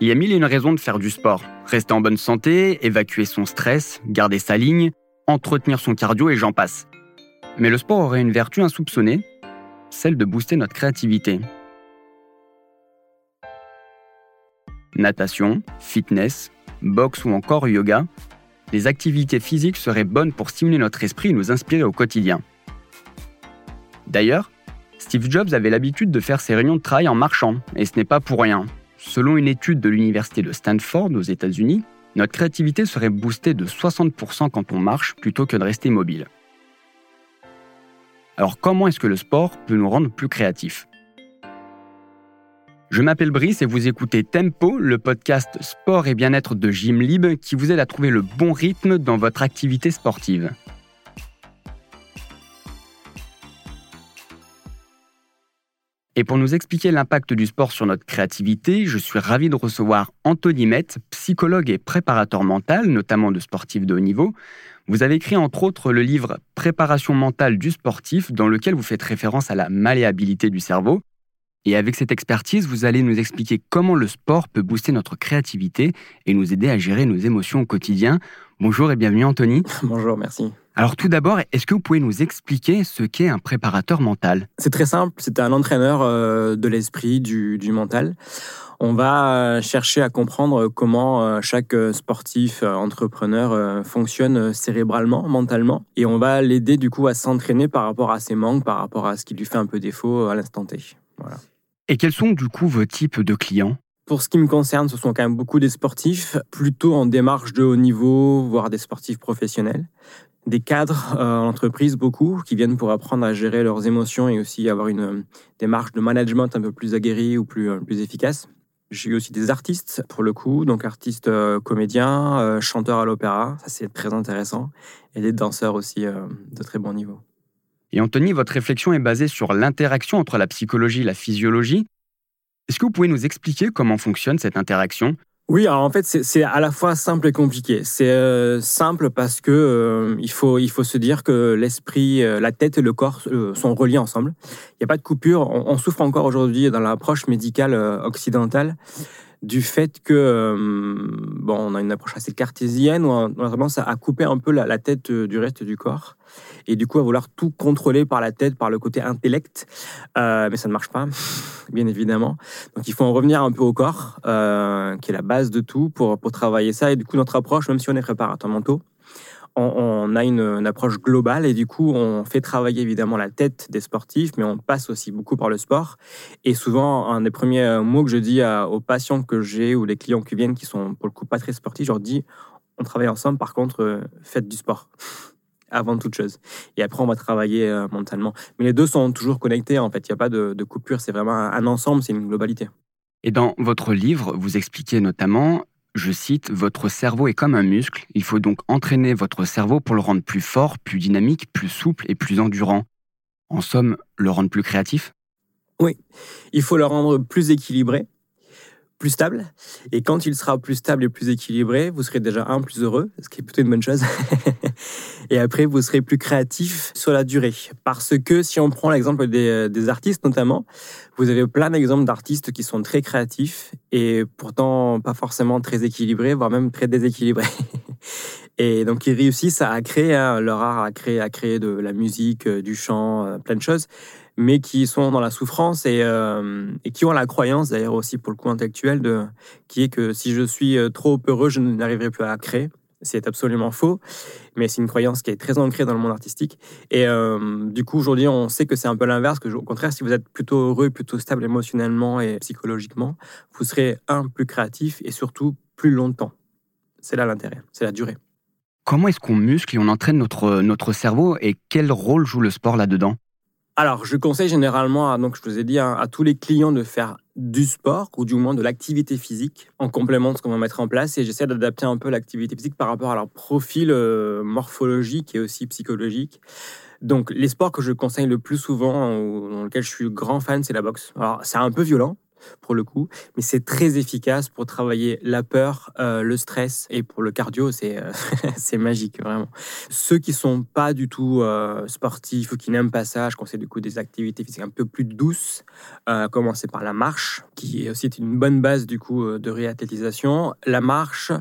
Il y a mille et une raisons de faire du sport. Rester en bonne santé, évacuer son stress, garder sa ligne, entretenir son cardio et j'en passe. Mais le sport aurait une vertu insoupçonnée, celle de booster notre créativité. Natation, fitness, boxe ou encore yoga, les activités physiques seraient bonnes pour stimuler notre esprit et nous inspirer au quotidien. D'ailleurs, Steve Jobs avait l'habitude de faire ses réunions de travail en marchant, et ce n'est pas pour rien. Selon une étude de l'université de Stanford aux États-Unis, notre créativité serait boostée de 60% quand on marche plutôt que de rester mobile. Alors comment est-ce que le sport peut nous rendre plus créatifs? Je m'appelle Brice et vous écoutez Tempo, le podcast sport et bien-être de Gymlib qui vous aide à trouver le bon rythme dans votre activité sportive. Et pour nous expliquer l'impact du sport sur notre créativité, je suis ravi de recevoir Anthony Met, psychologue et préparateur mental, notamment de sportifs de haut niveau. Vous avez écrit entre autres le livre Préparation mentale du sportif, dans lequel vous faites référence à la malléabilité du cerveau. Et avec cette expertise, vous allez nous expliquer comment le sport peut booster notre créativité et nous aider à gérer nos émotions au quotidien. Bonjour et bienvenue Anthony. Bonjour, merci. Alors tout d'abord, est-ce que vous pouvez nous expliquer ce qu'est un préparateur mental? C'est très simple, c'est un entraîneur euh, de l'esprit, du, mental. On va euh, chercher à comprendre comment euh, chaque sportif, entrepreneur fonctionne cérébralement, mentalement, et on va l'aider du coup à s'entraîner par rapport à ses manques, par rapport à ce qui lui fait un peu défaut à l'instant T. Voilà. Et quels sont du coup vos types de clients? Pour ce qui me concerne, ce sont quand même beaucoup des sportifs, plutôt en démarche de haut niveau, voire des sportifs professionnels des cadres euh, en entreprise, beaucoup, qui viennent pour apprendre à gérer leurs émotions et aussi avoir une euh, démarche de management un peu plus aguerrie ou plus, euh, plus efficace. J'ai eu aussi des artistes, pour le coup, donc artistes comédiens, chanteurs à l'opéra, ça c'est très intéressant, et des danseurs aussi de très bon niveau. Et Anthony, votre réflexion est basée sur l'interaction entre la psychologie et la physiologie. Est-ce que vous pouvez nous expliquer comment fonctionne cette interaction? Oui, alors en fait, c'est à la fois simple et compliqué. C'est euh, simple parce que euh, il, faut, il faut se dire que l'esprit, euh, la tête et le corps sont reliés ensemble. Il n'y a pas de coupure. On, souffre encore aujourd'hui dans l'approche médicale occidentale du fait que bon, on a une approche assez cartésienne où on a tendance à couper un peu la, la tête du reste du corps et du coup à vouloir tout contrôler par la tête, par le côté intellect. Euh, mais ça ne marche pas, bien évidemment. Donc il faut en revenir un peu au corps, euh, qui est la base de tout pour, pour travailler ça. Et du coup, notre approche, même si on est préparateur mentaux, on, a une, approche globale et du coup, on fait travailler évidemment la tête des sportifs, mais on passe aussi beaucoup par le sport. Et souvent, un des premiers mots que je dis aux patients que j'ai ou les clients qui viennent qui sont pour le coup pas très sportifs, je leur dis on travaille ensemble, par contre, euh, faites du sport avant toute chose. Et après, on va travailler euh, mentalement. Mais les deux sont toujours connectés, en fait. Il n'y a pas de, coupure. C'est vraiment un, ensemble, c'est une globalité. Et dans votre livre, vous expliquez notamment, je cite, Votre cerveau est comme un muscle. Il faut donc entraîner votre cerveau pour le rendre plus fort, plus dynamique, plus souple et plus endurant. En somme, le rendre plus créatif? Oui, il faut le rendre plus équilibré plus stable. Et quand il sera plus stable et plus équilibré, vous serez déjà un plus heureux, ce qui est plutôt une bonne chose. et après, vous serez plus créatif sur la durée. Parce que si on prend l'exemple des, des, artistes notamment, vous avez plein d'exemples d'artistes qui sont très créatifs et pourtant pas forcément très équilibrés, voire même très déséquilibrés. et donc ils réussissent à créer hein, leur art, à créer, à créer de la musique, euh, du chant, euh, plein de choses mais qui sont dans la souffrance et, euh, et qui ont la croyance, d'ailleurs aussi pour le coup intellectuel, de, qui est que si je suis euh, trop heureux, je n'arriverai plus à créer. C'est absolument faux, mais c'est une croyance qui est très ancrée dans le monde artistique. Et euh, du coup, aujourd'hui, on sait que c'est un peu l'inverse, que au contraire, si vous êtes plutôt heureux, plutôt stable émotionnellement et psychologiquement, vous serez, un, plus créatif et surtout plus longtemps. C'est là l'intérêt, c'est la durée. Comment est-ce qu'on muscle et on entraîne notre, notre cerveau et quel rôle joue le sport là-dedans? Alors, je conseille généralement, donc je vous ai dit, hein, à, tous les clients de faire du sport ou du moins de l'activité physique en complément de ce qu'on va mettre en place. Et j'essaie d'adapter un peu l'activité physique par rapport à leur profil euh, morphologique et aussi psychologique. Donc, les sports que je conseille le plus souvent, ou dans lesquels je suis grand fan, c'est la boxe. Alors, c'est un peu violent, pour le coup, mais c'est très efficace pour travailler la peur, euh, le stress et pour le cardio, c'est euh, c'est magique vraiment. Ceux qui sont pas du tout euh, sportifs ou qui n'aiment pas ça, je conseille du coup des activités physiques un peu plus douces, commencer par la marche, qui est aussi une bonne base du coup de réathlétisation. La marche,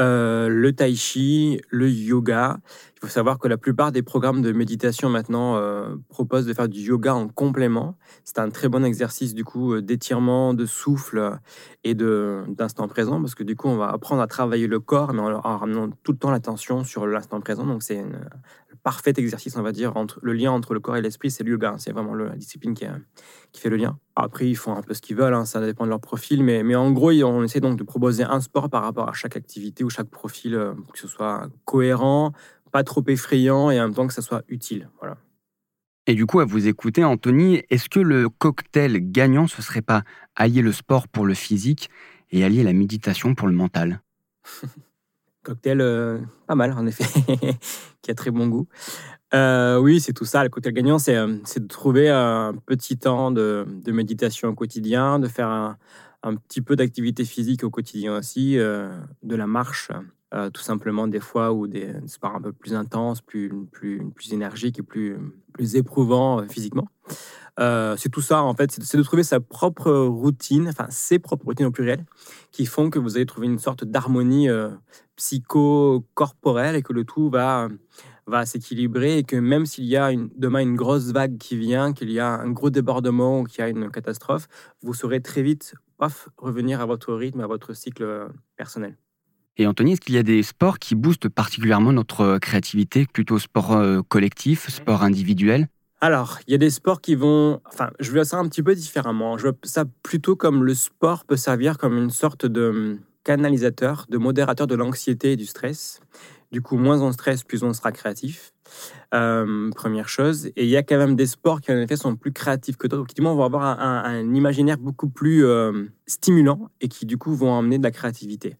euh, le tai chi, le yoga. Il faut savoir que la plupart des programmes de méditation maintenant euh, proposent de faire du yoga en complément. C'est un très bon exercice du coup euh, d'étirement, de souffle et d'instant présent parce que du coup on va apprendre à travailler le corps mais en, ramenant tout le temps l'attention sur l'instant présent. Donc c'est parfait exercice on va dire entre le lien entre le corps et l'esprit, c'est le yoga. C'est vraiment la discipline qui, qui fait le lien. Après, ils font un peu ce qu'ils veulent, hein, ça dépend de leur profil, mais, mais en gros, on essaie donc de proposer un sport par rapport à chaque activité ou chaque profil, euh, pour que ce soit cohérent, pas trop effrayant et en même temps que ça soit utile. Voilà. Et du coup, à vous écouter, Anthony, est-ce que le cocktail gagnant, ce serait pas allier le sport pour le physique et allier la méditation pour le mental? Cocktail, euh, pas mal en effet, qui a très bon goût. Euh, oui, c'est tout ça. Le cocktail gagnant, c'est, euh, de trouver un petit temps de, méditation au quotidien, de faire un, petit peu d'activité physique au quotidien aussi, de la marche, tout simplement des fois, ou des, sports un peu plus intenses, plus, plus, plus énergiques et plus, plus éprouvants physiquement. C'est tout ça, en fait, c'est de trouver sa propre routine, enfin ses propres routines au pluriel, qui font que vous allez trouver une sorte d'harmonie psycho-corporelle et que le tout va va s'équilibrer et que même s'il y a une, demain une grosse vague qui vient, qu'il y a un gros débordement ou qu'il y a une catastrophe, vous saurez très vite paf, revenir à votre rythme, à votre cycle euh, personnel. Et Anthony, est-ce qu'il y a des sports qui boostent particulièrement notre créativité, plutôt sport euh, collectif, sport individuel? Alors, il y a des sports qui vont. Enfin, je vois ça un petit peu différemment. Je vois ça plutôt comme le sport peut servir comme une sorte de hum, canalisateur, de modérateur de l'anxiété et du stress. Du coup, moins on stresse, plus on sera créatif. Euh, première chose. Et il y a quand même des sports qui, en effet, sont plus créatifs que d'autres, qui, vont avoir un, imaginaire beaucoup plus euh, stimulant et qui, du coup, vont emmener de la créativité.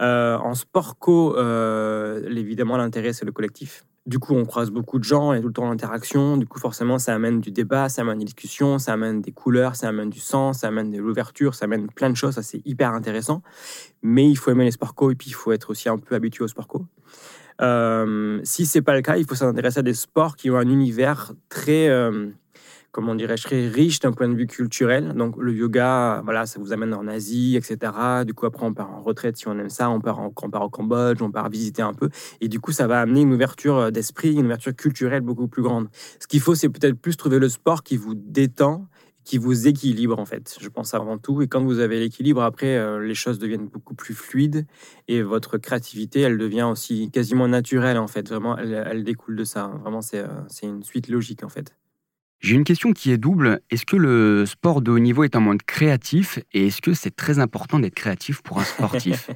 Euh, en sport co, évidemment, l'intérêt, c'est le collectif. Du coup, on croise beaucoup de gens et tout le temps l'interaction. Du coup, forcément, ça amène du débat, ça amène des discussions, ça amène des couleurs, ça amène du sens, ça amène de l'ouverture, ça amène plein de choses. Ça, c'est hyper intéressant. Mais il faut aimer les sports co et puis il faut être aussi un peu habitué aux sport co. Euh, si c'est pas le cas, il faut s'intéresser à des sports qui ont un univers très, euh, comment dirais-je, riche d'un point de vue culturel. Donc le yoga, voilà, ça vous amène en Asie, etc. Du coup, après, on part en retraite si on aime ça, on part, en, on part au Cambodge, on part visiter un peu. Et du coup, ça va amener une ouverture d'esprit, une ouverture culturelle beaucoup plus grande. Ce qu'il faut, c'est peut-être plus trouver le sport qui vous détend qui vous équilibre en fait. Je pense avant tout. Et quand vous avez l'équilibre, après, euh, les choses deviennent beaucoup plus fluides et votre créativité, elle devient aussi quasiment naturelle en fait. Vraiment, elle, découle de ça. Vraiment, euh, c'est une suite logique en fait. J'ai une question qui est double. Est-ce que le sport de haut niveau est un monde créatif et est-ce que c'est très important d'être créatif pour un sportif?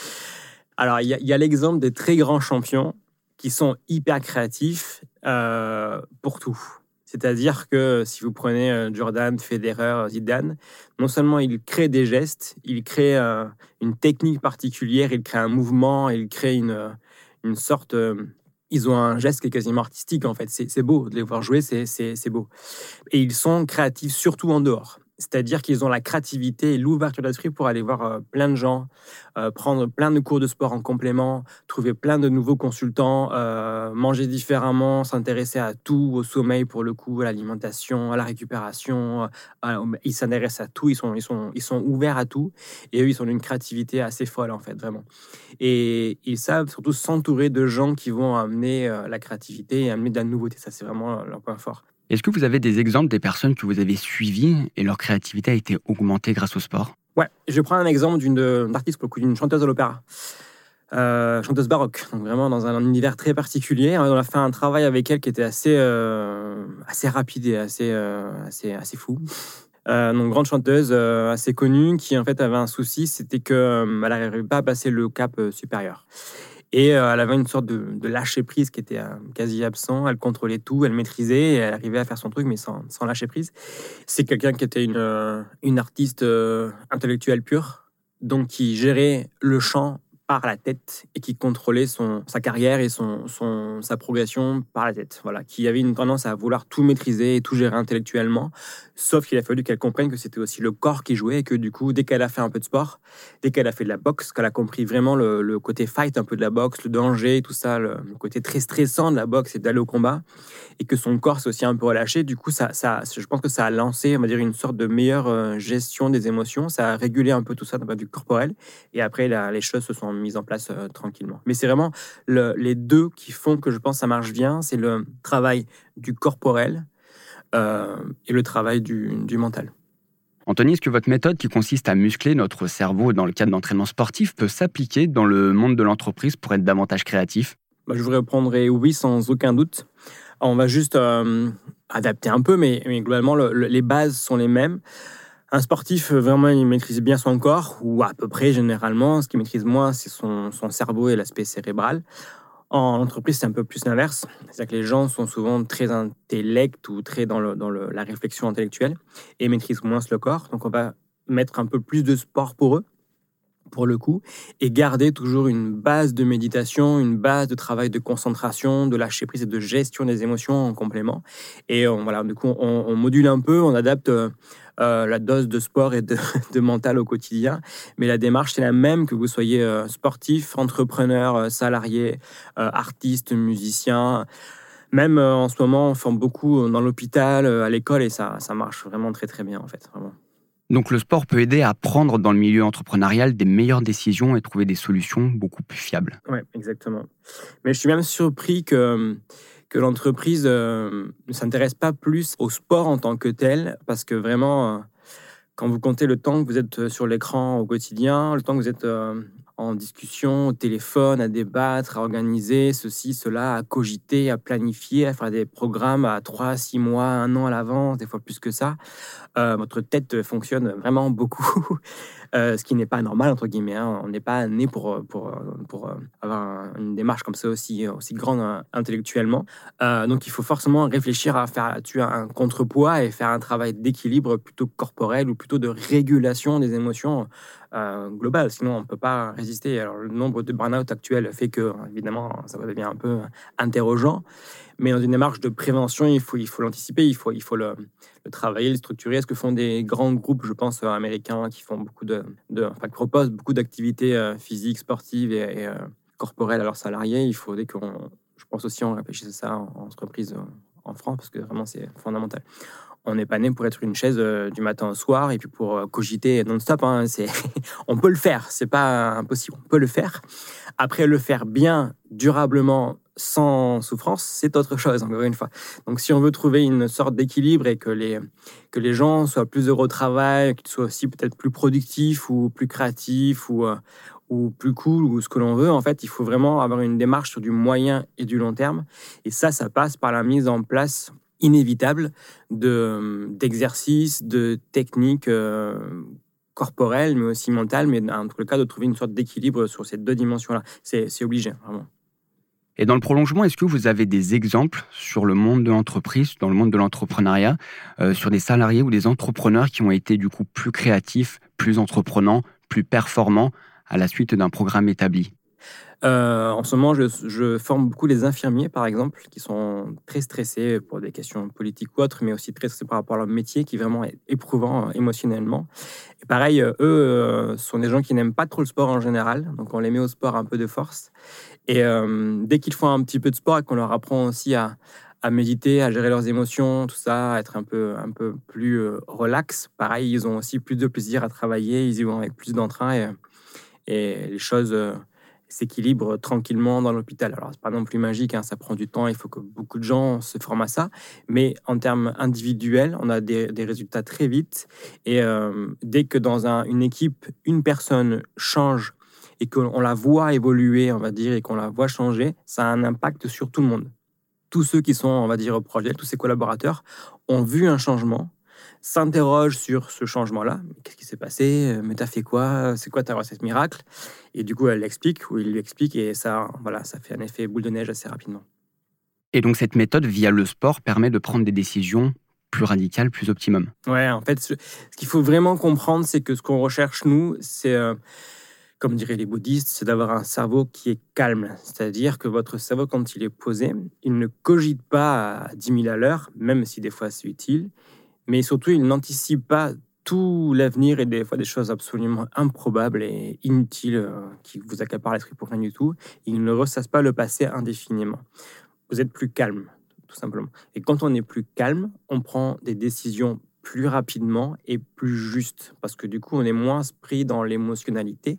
Alors, il y a, l'exemple des très grands champions qui sont hyper créatifs euh, pour tout. C'est-à-dire que si vous prenez euh, Jordan, Federer, Zidane, non seulement il crée des gestes, il crée euh, une technique particulière, il crée un mouvement, il crée une, euh, une sorte... Ils ont un geste qui est quasiment artistique en fait. C'est beau de les voir jouer, c'est beau. Et ils sont créatifs surtout en dehors. C'est-à-dire qu'ils ont la créativité et l'ouverture d'esprit pour aller voir euh, plein de gens, euh, prendre plein de cours de sport en complément, trouver plein de nouveaux consultants, euh, manger différemment, s'intéresser à tout, au sommeil pour le coup, à l'alimentation, à la récupération. ils s'intéressent à tout, ils sont, ouverts à tout. Et eux, ils ont une créativité assez folle en fait, vraiment. Et ils savent surtout s'entourer de gens qui vont amener la créativité et amener de la nouveauté. Ça, c'est vraiment leur point fort. Est-ce que vous avez des exemples des personnes que vous avez suivies et leur créativité a été augmentée grâce au sport? Ouais, je prends un exemple d'une artiste, d'une chanteuse de l'opéra. Euh, chanteuse baroque, donc vraiment dans un univers très particulier. On a fait un travail avec elle qui était assez, euh, assez rapide et assez, euh, assez, assez fou. donc grande chanteuse assez connue qui en fait avait un souci, c'était qu'elle n'arrivait pas à passer le cap supérieur. Et euh, elle avait une sorte de, lâcher prise qui était euh, quasi absent. Elle contrôlait tout, elle maîtrisait, elle arrivait à faire son truc, mais sans, sans lâcher prise. C'est quelqu'un qui était une, euh, une artiste intellectuelle pure, donc qui gérait le chant par la tête et qui contrôlait son, sa carrière et son, son, sa progression par la tête. Voilà, qui avait une tendance à vouloir tout maîtriser et tout gérer intellectuellement. Sauf qu'il a fallu qu'elle comprenne que c'était aussi le corps qui jouait et que du coup, dès qu'elle a fait un peu de sport, dès qu'elle a fait de la boxe, qu'elle a compris vraiment le, côté fight un peu de la boxe, le danger, tout ça, le, côté très stressant de la boxe et d'aller au combat, et que son corps s'est aussi un peu relâché, du coup, ça, ça, je pense que ça a lancé, on va dire, une sorte de meilleure euh, gestion des émotions. Ça a régulé un peu tout ça d'un point de vue corporel. Et après, les choses se sont mises en place euh, tranquillement. Mais c'est vraiment les deux qui font que je pense que ça marche bien. C'est le travail du corporel euh, et le travail du, mental. Anthony, est-ce que votre méthode qui consiste à muscler notre cerveau dans le cadre d'entraînement sportif peut s'appliquer dans le monde de l'entreprise pour être davantage créatif? Bah, Je vous répondrai oui sans aucun doute. On va juste euh, adapter un peu, mais, globalement, les bases sont les mêmes. Un sportif, euh, vraiment, il maîtrise bien son corps, ou à peu près généralement. Ce qu'il maîtrise moins, c'est son, cerveau et l'aspect cérébral. En entreprise, c'est un peu plus l'inverse. C'est-à-dire que les gens sont souvent très intellects ou très dans, la réflexion intellectuelle et maîtrisent moins le corps. Donc, on va mettre un peu plus de sport pour eux, pour le coup, et garder toujours une base de méditation, une base de travail de concentration, de lâcher prise et de gestion des émotions en complément. Et voilà, du coup, on, on module un peu, on adapte euh, euh, la dose de sport et de, mental au quotidien. Mais la démarche, c'est la même que vous soyez euh, sportif, entrepreneur, euh, salarié, artiste, musicien. Même en ce moment, on forme beaucoup dans l'hôpital, à l'école, et ça, ça marche vraiment très très bien en fait. Vraiment. Donc le sport peut aider à prendre dans le milieu entrepreneurial des meilleures décisions et trouver des solutions beaucoup plus fiables. Oui, exactement. Mais je suis même surpris que que l'entreprise euh, ne s'intéresse pas plus au sport en tant que tel, parce que vraiment, euh, quand vous comptez le temps que vous êtes sur l'écran au quotidien, le temps que vous êtes euh, en discussion, au téléphone, à débattre, à organiser ceci, cela, à cogiter, à planifier, à faire des programmes à 3, 6 mois, un an à l'avance, des fois plus que ça. Euh, votre tête fonctionne vraiment beaucoup, ce qui n'est pas normal, entre guillemets. Hein. On n'est pas né pour, pour, pour avoir une démarche comme ça aussi, aussi grande euh, intellectuellement. donc il faut forcément réfléchir à faire là-dessus un contrepoids et faire un travail d'équilibre plutôt corporel ou plutôt de régulation des émotions globales. Sinon, on ne peut pas résister. Alors, le nombre de burn-out actuels fait que, évidemment, ça devient un peu interrogeant. Mais dans une démarche de prévention, il faut il faut l'anticiper, il faut il faut le, travailler, le structurer. Ce que font des grands groupes, je pense euh, américains, qui font beaucoup de, proposent beaucoup d'activités euh, physiques, sportives et, euh, corporelles à leurs salariés? Il faudrait qu'on, je pense aussi, on réfléchisse à ça en, entreprise en France parce que vraiment c'est fondamental on n'est pas né pour être une chaise du matin au soir et puis pour cogiter non-stop. Hein, on peut le faire, c'est pas impossible. On peut le faire. Après, le faire bien, durablement, sans souffrance, c'est autre chose, encore une fois. Donc, si on veut trouver une sorte d'équilibre et que les, que les gens soient plus heureux au travail, qu'ils soient aussi peut-être plus productifs ou plus créatifs ou, euh, ou plus cool ou ce que l'on veut, en fait, il faut vraiment avoir une démarche sur du moyen et du long terme. Et ça, ça passe par la mise en place inévitable de, d'exercices, de techniques euh, corporelles, mais aussi mentales, mais en tout cas de trouver une sorte d'équilibre sur ces deux dimensions-là. C'est, c'est obligé, vraiment. Et dans le prolongement, est-ce que vous avez des exemples sur le monde de l'entreprise, dans le monde de l'entrepreneuriat, euh, sur des salariés ou des entrepreneurs qui ont été du coup plus créatifs, plus entreprenants, plus performants à la suite d'un programme établi? Euh, en ce moment, je, forme beaucoup les infirmiers, par exemple, qui sont très stressés pour des questions politiques ou autres, mais aussi très stressés par rapport à leur métier, qui est vraiment éprouvant euh, émotionnellement. Et pareil, eux sont des gens qui n'aiment pas trop le sport en général, donc on les met au sport un peu de force. Et euh, dès qu'ils font un petit peu de sport et qu'on leur apprend aussi à, méditer, à gérer leurs émotions, tout ça, à être un peu, un peu plus euh, relax, pareil, ils ont aussi plus de plaisir à travailler, ils y vont avec plus d'entrain et, les choses euh, s'équilibrent tranquillement dans l'hôpital. Alors, c'est pas non plus magique, hein, ça prend du temps, il faut que beaucoup de gens se forment à ça, mais en termes individuels, on a des, des résultats très vite. Et dès que dans un, une équipe, une personne change et qu'on la voit évoluer, on va dire, et qu'on la voit changer, ça a un impact sur tout le monde. Tous ceux qui sont, on va dire, au projet, tous ces collaborateurs ont vu un changement, s'interrogent sur ce changement-là. Qu'est-ce qui s'est passé? Mais t'as fait quoi? C'est quoi ta recette miracle? Et du coup, elle l'explique, ou il lui explique, et ça, voilà, ça fait un effet boule de neige assez rapidement. Et donc, cette méthode, via le sport, permet de prendre des décisions plus radicales, plus optimum. Ouais, en fait, ce, qu'il faut vraiment comprendre, c'est que ce qu'on recherche, nous, c'est... Euh, comme diraient les bouddhistes, c'est d'avoir un cerveau qui est calme. C'est-à-dire que votre cerveau, quand il est posé, il ne cogite pas à 10 000 à l'heure, même si des fois c'est utile, mais surtout, il n'anticipe pas tout l'avenir et des fois des choses absolument improbables et inutiles euh, qui vous accaparent l'esprit pour rien du tout. Il ne ressasse pas le passé indéfiniment. Vous êtes plus calme, tout simplement. Et quand on est plus calme, on prend des décisions plus rapidement et plus juste. Parce que du coup, on est moins pris dans l'émotionnalité,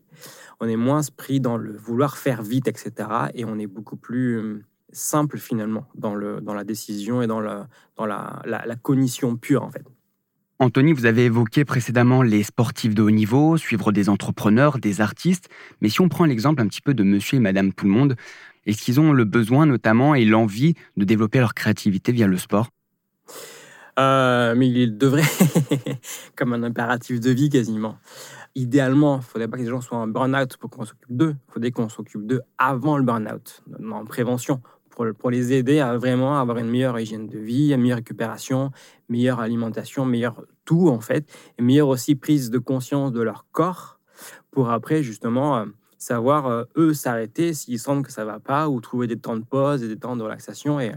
on est moins pris dans le vouloir faire vite, etc. Et on est beaucoup plus euh, simple finalement dans, le, dans la décision et dans, le, dans la, la, cognition pure en fait. Anthony, vous avez évoqué précédemment les sportifs de haut niveau, suivre des entrepreneurs, des artistes, mais si on prend l'exemple un petit peu de monsieur et madame tout le monde, est-ce qu'ils ont le besoin notamment et l'envie de développer leur créativité via le sport? Euh, mais il devrait, comme un impératif de vie quasiment. Idéalement, il ne faudrait pas que les gens soient en burn-out pour qu'on s'occupe d'eux. Il faudrait qu'on s'occupe d'eux avant le burn-out, en prévention, pour, les aider à vraiment avoir une meilleure hygiène de vie, une meilleure récupération, meilleure alimentation, meilleure tout en fait, et meilleure aussi prise de conscience de leur corps pour après justement euh, savoir, euh, eux, s'arrêter s'ils sentent que ça va pas ou trouver des temps de pause et des temps de relaxation. Et,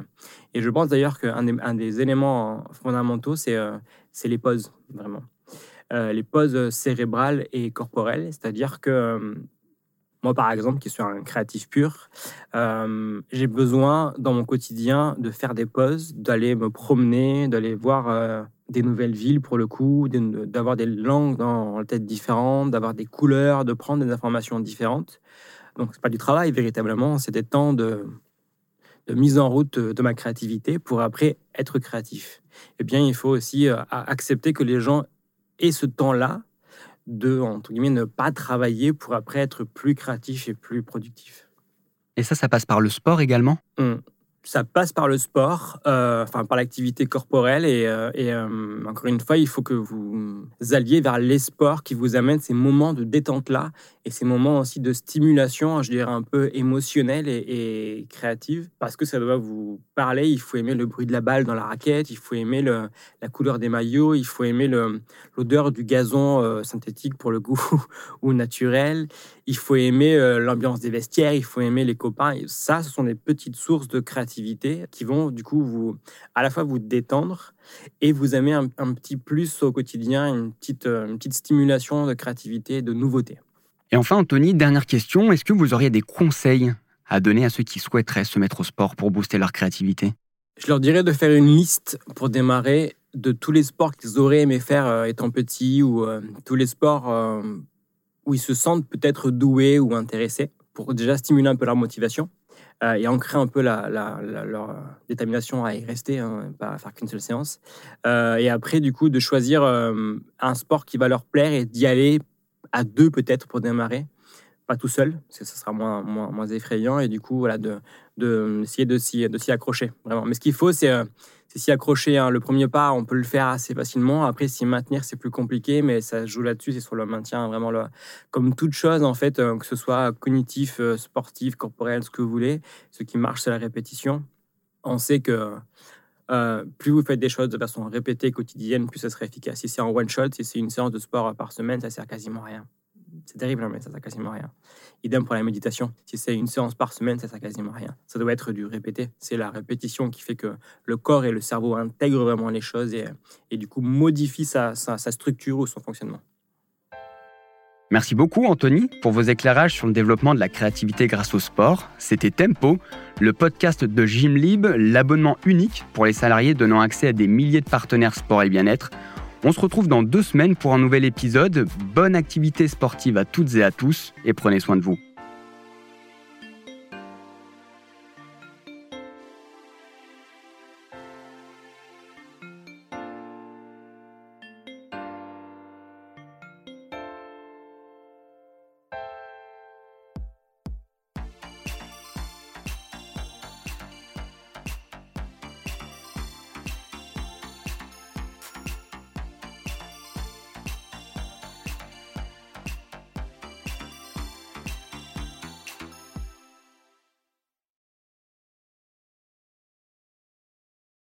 et je pense d'ailleurs qu'un des, éléments fondamentaux, c'est euh, c'est les pauses, vraiment. Les pauses cérébrales et corporelles, c'est-à-dire que moi, par exemple, qui suis un créatif pur, j'ai besoin dans mon quotidien de faire des pauses, d'aller me promener, d'aller voir des nouvelles villes pour le coup, d'avoir des langues dans la tête différentes, d'avoir des couleurs, de prendre des informations différentes. Donc c'est pas du travail véritablement, c'est des temps de, de mise en route de ma créativité pour après être créatif. Eh bien, il faut aussi euh, accepter que les gens aient ce temps-là de, entre guillemets, ne pas travailler pour après être plus créatif et plus productif. Et ça, ça passe par le sport également? Mmh ça passe par le sport, euh, enfin par l'activité corporelle. Et, euh, euh, encore une fois, il faut que vous alliez vers les sports qui vous amènent ces moments de détente-là et ces moments aussi de stimulation, je dirais un peu émotionnelle et, créative, parce que ça doit vous parler. Il faut aimer le bruit de la balle dans la raquette, il faut aimer la couleur des maillots, il faut aimer l'odeur du gazon synthétique pour le goût ou naturel, il faut aimer l'ambiance des vestiaires, il faut aimer les copains. ça, ce sont des petites sources de créativité qui vont du coup vous à la fois vous détendre et vous amener un, petit plus au quotidien, une petite, euh, une petite stimulation de créativité, de nouveauté. Et enfin, Anthony, dernière question, est-ce que vous auriez des conseils à donner à ceux qui souhaiteraient se mettre au sport pour booster leur créativité? Je leur dirais de faire une liste pour démarrer de tous les sports qu'ils auraient aimé faire euh, étant petits ou euh, tous les sports où ils se sentent peut-être doués ou intéressés pour déjà stimuler un peu leur motivation. Euh, et ancrer un peu leur détermination à y rester, hein, pas à faire qu'une seule séance. Euh, et après, du coup, de choisir euh, un sport qui va leur plaire et d'y aller à deux peut-être pour démarrer, pas tout seul, parce ça sera moins, moins, effrayant. Et du coup, voilà, de, de, essayer de s'y accrocher, vraiment. Mais ce qu'il faut, c'est c'est s'y accrocher. Hein. Le premier pas, on peut le faire assez facilement. Après, s'y maintenir, c'est plus compliqué, mais ça joue là-dessus, c'est sur le maintien, vraiment. Le... Comme toute chose, en fait, euh, que ce soit cognitif, euh, sportif, corporel, ce que vous voulez, ce qui marche, c'est la répétition. On sait que euh, plus vous faites des choses de façon répétée, quotidienne, plus ça sera efficace. Si c'est en one shot, si c'est une séance de sport par semaine, ça sert quasiment à rien. C'est terrible, hein, mais ça sert quasiment à rien. Idem pour la méditation. Si c'est une séance par semaine, ça sert quasiment à rien. Ça doit être du répété. C'est la répétition qui fait que le corps et le cerveau intègrent vraiment les choses et, du coup modifient sa, sa, sa structure ou son fonctionnement. Merci beaucoup Anthony pour vos éclairages sur le développement de la créativité grâce au sport. C'était Tempo, le podcast de Gymlib, l'abonnement unique pour les salariés donnant accès à des milliers de partenaires sport et bien-être. On se retrouve dans deux semaines pour un nouvel épisode. Bonne activité sportive à toutes et à tous et prenez soin de vous.